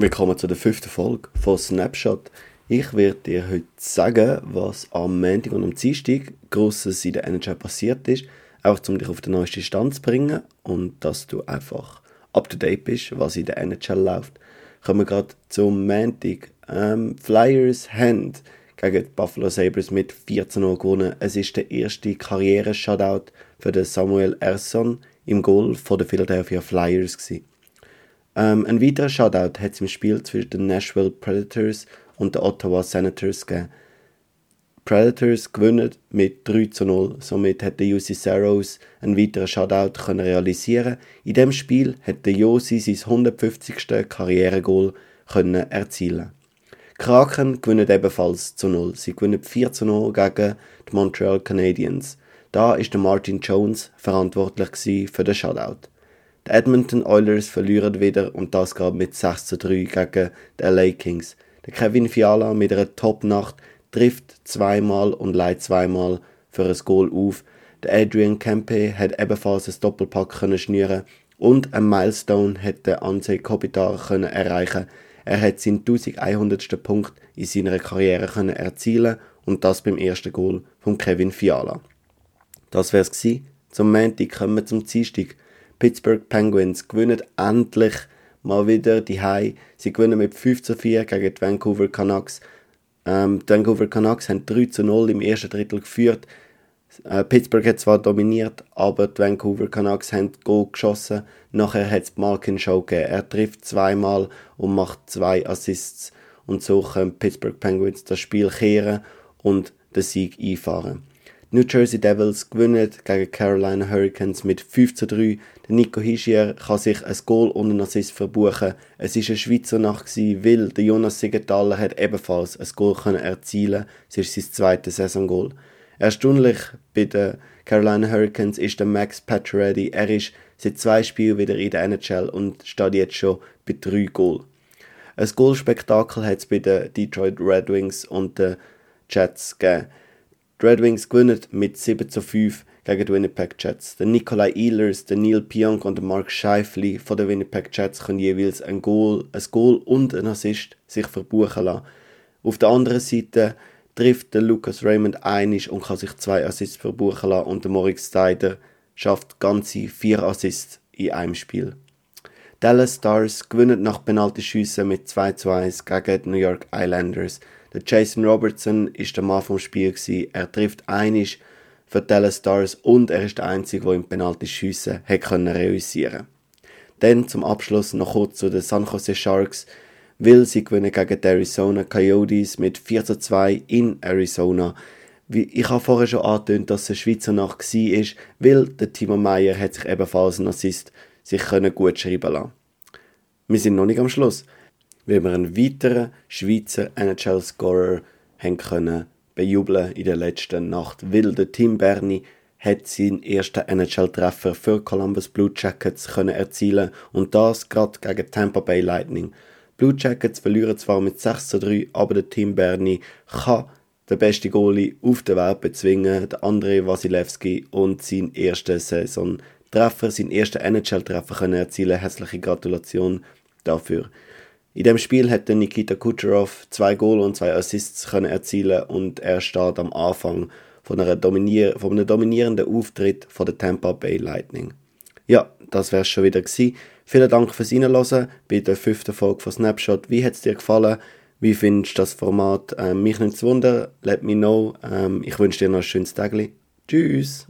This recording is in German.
Willkommen zu der fünften Folge von Snapshot. Ich werde dir heute sagen, was am Montag und am Dienstag Grosses in der NHL passiert ist, auch um dich auf den neuesten Stand zu bringen und dass du einfach up to date bist, was in der NHL läuft. Kommen wir gerade zum Montag. Ähm, Flyers haben gegen die Buffalo Sabres mit 14 0 gewonnen. Es ist der erste Karriere-Shutout für den Samuel Erson im Goal von der Philadelphia Flyers gewesen. Ähm, ein weiterer Shoutout hat es im Spiel zwischen den Nashville Predators und den Ottawa Senators gegeben. Predators gewinnen mit 3 zu 0. Somit hat der UC Saros einen weiteren Shoutout können realisieren. In dem Spiel hat der Josi sein 150. Karrieregoal können erzielen. Kraken gewinnen ebenfalls zu 0. Sie gewinnen 4 zu 0 gegen die Montreal Canadiens. Da ist der Martin Jones verantwortlich für den Shoutout. Die Edmonton Oilers verlieren wieder und das gerade mit 6 zu 3 gegen die LA Kings. Der Kevin Fiala mit einer Top-Nacht trifft zweimal und leitet zweimal für ein Goal auf. Der Adrian Kempe hat ebenfalls ein Doppelpack können schnüren und ein Milestone hat der Anze Kopitar können erreichen. Er hat seinen 1100. Punkt in seiner Karriere können erzielen und das beim ersten Goal von Kevin Fiala. Das wär's gsi. Zum Montag kommen wir zum Dienstag. Pittsburgh Penguins gewinnen endlich mal wieder die High. Sie gewinnen mit 5 zu 4 gegen die Vancouver Canucks. Ähm, die Vancouver Canucks haben 3 zu 0 im ersten Drittel geführt. Äh, Pittsburgh hat zwar dominiert, aber die Vancouver Canucks haben Goal geschossen. Nachher hat es Malkin Show gegeben. Er trifft zweimal und macht zwei Assists. Und so können Pittsburgh Penguins das Spiel kehren und den Sieg einfahren. New Jersey Devils gewinnen gegen Carolina Hurricanes mit 5 zu 3. Der Nico Hischier kann sich ein Goal und einen Assist verbuchen. Es war eine Schweizer Nacht, weil der Jonas Siegenthaler hat ebenfalls ein Goal können erzielen Es ist sein zweites Saisongoal. Erstaunlich bei den Carolina Hurricanes ist der Max Pacioretty. Er ist seit zwei Spielen wieder in der NHL und steht jetzt schon bei drei Goal. Ein Goalspektakel hat es bei den Detroit Red Wings und den Jets gegeben. Die Red Wings gewinnen mit 7 zu 5 gegen die Winnipeg Jets. Der Nikolai Ehlers, der Neil Pionk und der Mark Scheifli von den Winnipeg Jets können jeweils ein Goal, ein Goal und ein Assist sich verbuchen lassen. Auf der anderen Seite trifft der Lucas Raymond einig und kann sich zwei Assists verbuchen lassen und der Moritz Steider schafft ganze vier Assists in einem Spiel. Dallas Stars gewinnen nach Penaltyschüssen mit 2 zu 1 gegen die New York Islanders. Der Jason Robertson ist der Mann vom Spiel gewesen. Er trifft einig für die Stars und er ist der Einzige, der im Penalty schiessen können realisieren. Dann zum Abschluss noch kurz zu den San Jose Sharks, weil sie gewinnen gegen die Arizona Coyotes mit 4 zu 2 in Arizona. Ich habe vorher schon angetönt, dass es eine Schweizer Nacht war, weil der Timo Meyer hat sich ebenfalls einen Assist sich gut schreiben lassen. Wir sind noch nicht am Schluss weil wir einen weiteren Schweizer NHL-Scorer können bejubeln in der letzten Nacht, weil der Tim Berni hat seinen ersten NHL-Treffer für Columbus Blue Jackets können erzielen und das gerade gegen Tampa Bay Lightning. Blue Jackets verlieren zwar mit 6 zu 3, aber der Tim Berni kann den besten Goalie auf der Welt bezwingen, der Andrei Wasilewski und seinen ersten Saison-Treffer, seinen ersten NHL-Treffer können erzielen. Herzliche Gratulation dafür. In dem Spiel hat Nikita Kucherov zwei Goal und zwei Assists können erzielen und er steht am Anfang von, einer dominier von einem dominierenden Auftritt von der Tampa Bay Lightning. Ja, das wär's schon wieder gewesen. Vielen Dank fürs Reinhören bei der fünften Folge von Snapshot. Wie hat es dir gefallen? Wie findest du das Format? Ähm, mich es Wunder. Let me know. Ähm, ich wünsche dir noch ein schönes Tag. Tschüss.